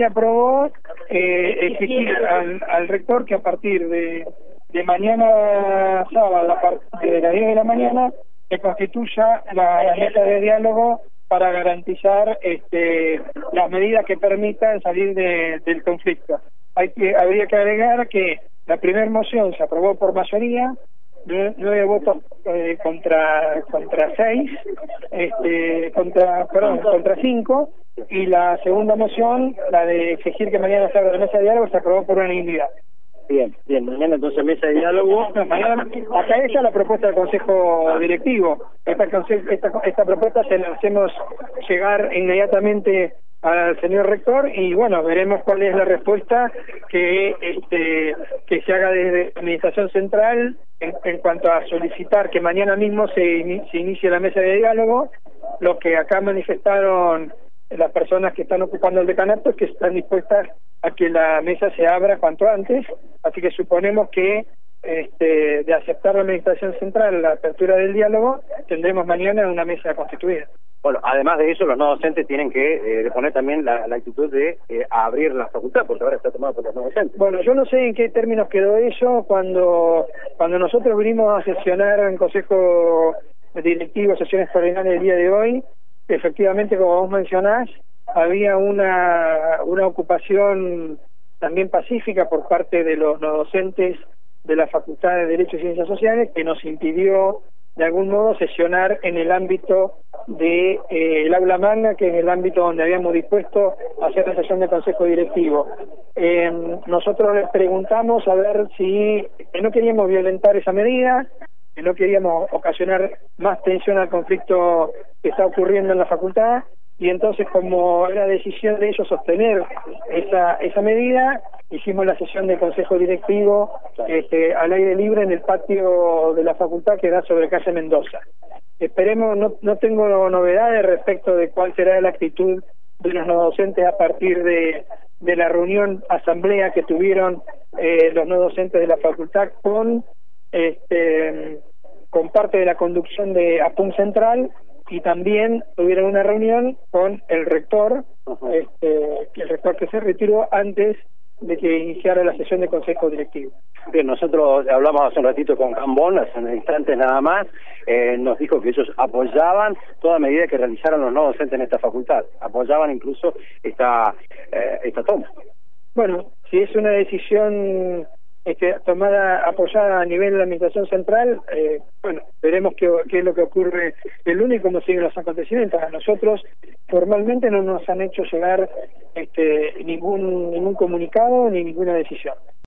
se aprobó eh, exigir al, al rector que a partir de, de mañana sábado, a partir de las 10 de la mañana, se constituya la, la mesa de diálogo para garantizar este, las medidas que permitan salir de, del conflicto. Hay que, habría que agregar que la primera moción se aprobó por mayoría, nueve votos eh, contra contra seis, este, contra perdón, contra cinco, y la segunda moción, la de exigir que mañana se abra la mesa de diálogo, se aprobó por unanimidad. Bien, bien, mañana entonces mesa de diálogo. mañana, acá está la propuesta del Consejo Directivo. Esta, esta, esta propuesta se la hacemos llegar inmediatamente al señor rector y bueno veremos cuál es la respuesta que este que se haga desde la administración central en, en cuanto a solicitar que mañana mismo se, se inicie la mesa de diálogo. Lo que acá manifestaron las personas que están ocupando el decanato es que están dispuestas a que la mesa se abra cuanto antes. Así que suponemos que este, de aceptar la administración central la apertura del diálogo tendremos mañana una mesa constituida bueno, además de eso, los no docentes tienen que eh, poner también la, la, actitud de eh, abrir la facultad, porque ahora está tomada por los no docentes. Bueno, yo no sé en qué términos quedó eso cuando cuando nosotros vinimos a sesionar en Consejo Directivo, sesión extraordinaria el día de hoy, efectivamente, como vos mencionás, había una, una ocupación también pacífica por parte de los no docentes de la Facultad de Derecho y Ciencias Sociales que nos impidió de algún modo sesionar en el ámbito de eh, el aula magna, que es el ámbito donde habíamos dispuesto a hacer la sesión de consejo directivo. Eh, nosotros les preguntamos a ver si que no queríamos violentar esa medida, que no queríamos ocasionar más tensión al conflicto que está ocurriendo en la facultad, y entonces como era decisión de ellos sostener esa, esa medida, hicimos la sesión del consejo directivo este, al aire libre en el patio de la facultad que da sobre calle Mendoza. Esperemos, no, no tengo novedades respecto de cuál será la actitud de los no docentes a partir de, de la reunión asamblea que tuvieron eh, los no docentes de la facultad con este con parte de la conducción de APUM Central y también tuvieron una reunión con el rector, este, el rector que se retiró antes de que iniciara la sesión de consejo directivo. Bien, nosotros hablamos hace un ratito con Cambón, hace un instante nada más, eh, nos dijo que ellos apoyaban toda medida que realizaran los no docentes en esta facultad, apoyaban incluso esta, eh, esta toma. Bueno, si es una decisión este, tomada, apoyada a nivel de la Administración Central, eh, bueno, veremos qué, qué, es lo que ocurre el lunes y cómo siguen los acontecimientos. A nosotros formalmente no nos han hecho llegar este, ningún, ningún comunicado ni ninguna decisión.